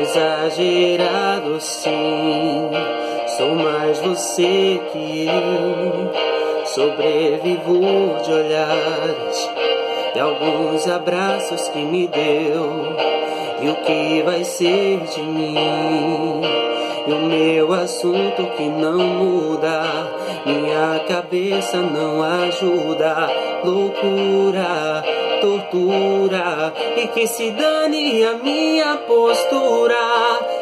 Exagerado sim, sou mais você que eu. Sobrevivo de olhares e alguns abraços que me deu. E o que vai ser de mim? E o meu assunto que não muda, minha cabeça não ajuda. Loucura, tortura, e que se dane a minha postura.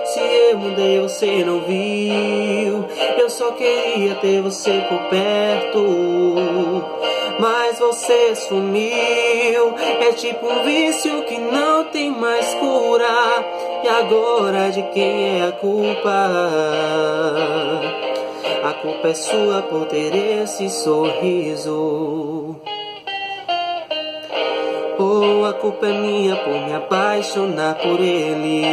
Se eu mudei, você não viu. Eu só queria ter você por perto. Mas você sumiu. É tipo um vício que não tem mais cura. E agora de quem é a culpa? A culpa é sua por ter esse sorriso. A culpa é minha por me apaixonar por ele.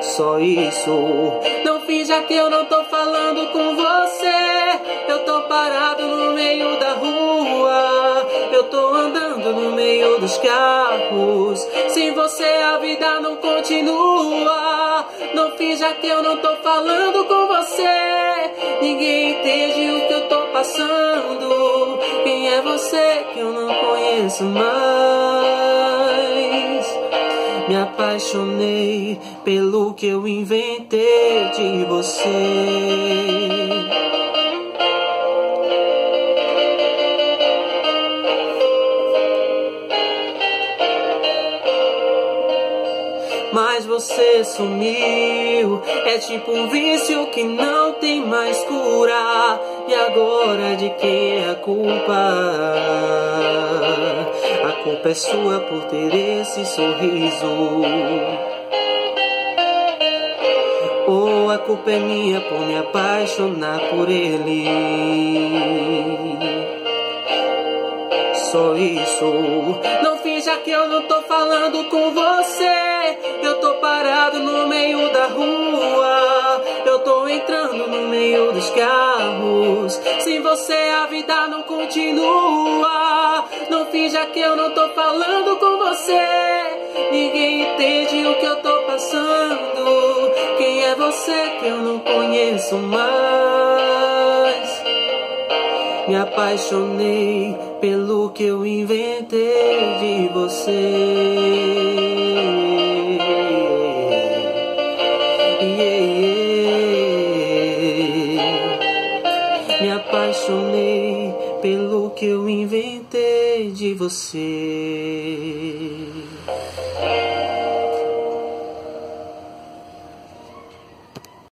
Só isso. Não finja que eu não tô falando com você. Eu tô parado no meio da rua. Eu tô andando no meio dos carros. Sem você a vida não continua. Não finja que eu não tô falando com você. Ninguém entende o que eu tô passando. Conheço mais? Me apaixonei pelo que eu inventei de você. Mas você sumiu. É tipo um vício que não tem mais cura. E agora de quem é a culpa? Culpa é sua por ter esse sorriso. Ou a culpa é minha por me apaixonar por ele. Só isso. Não no meio dos carros. Sem você a vida não continua. Não finja que eu não tô falando com você. Ninguém entende o que eu tô passando. Quem é você que eu não conheço mais? Me apaixonei pelo que eu inventei de você. Me apaixonei pelo que eu inventei de você.